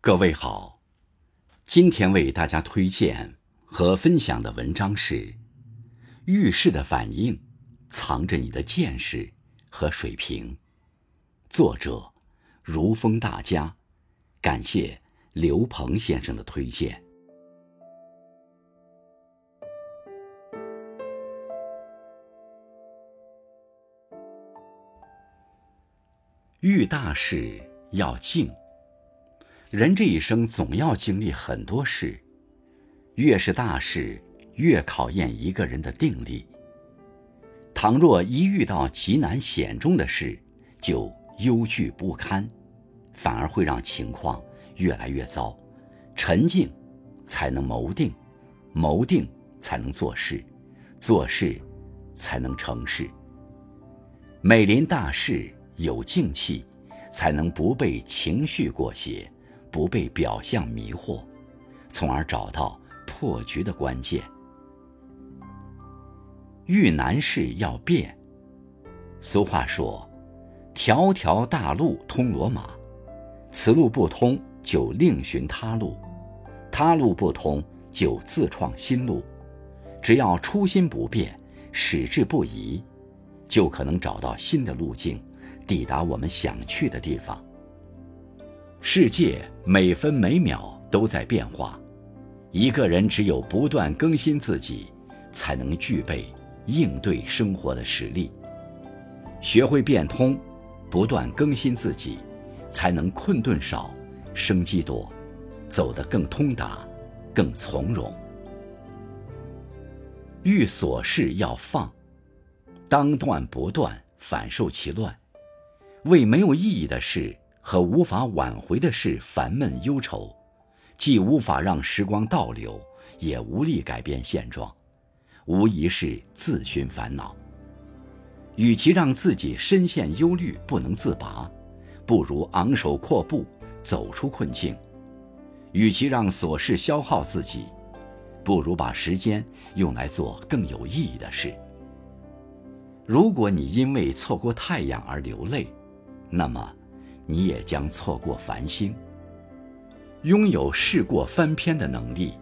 各位好，今天为大家推荐和分享的文章是《遇事的反应藏着你的见识和水平》，作者如风大家，感谢刘鹏先生的推荐。遇大事要静。人这一生总要经历很多事，越是大事，越考验一个人的定力。倘若一遇到极难险重的事，就忧惧不堪，反而会让情况越来越糟。沉静，才能谋定；谋定，才能做事；做事，才能成事。每临大事，有静气，才能不被情绪裹挟。不被表象迷惑，从而找到破局的关键。遇难事要变。俗话说：“条条大路通罗马，此路不通就另寻他路，他路不通就自创新路。只要初心不变，矢志不移，就可能找到新的路径，抵达我们想去的地方。”世界每分每秒都在变化，一个人只有不断更新自己，才能具备应对生活的实力。学会变通，不断更新自己，才能困顿少，生机多，走得更通达，更从容。遇琐事要放，当断不断，反受其乱，为没有意义的事。和无法挽回的事烦闷忧愁，既无法让时光倒流，也无力改变现状，无疑是自寻烦恼。与其让自己深陷忧虑不能自拔，不如昂首阔步走出困境；与其让琐事消耗自己，不如把时间用来做更有意义的事。如果你因为错过太阳而流泪，那么。你也将错过繁星。拥有事过翻篇的能力，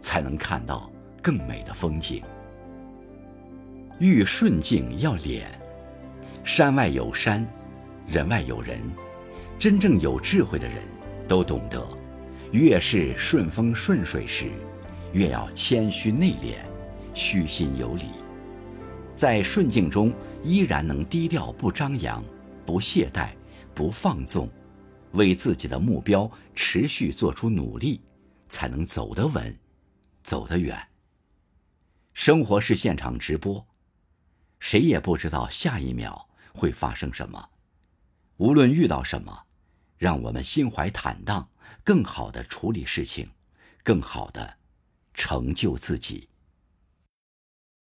才能看到更美的风景。遇顺境要敛，山外有山，人外有人。真正有智慧的人都懂得，越是顺风顺水时，越要谦虚内敛，虚心有礼。在顺境中，依然能低调不张扬，不懈怠。不放纵，为自己的目标持续做出努力，才能走得稳，走得远。生活是现场直播，谁也不知道下一秒会发生什么。无论遇到什么，让我们心怀坦荡，更好的处理事情，更好的成就自己。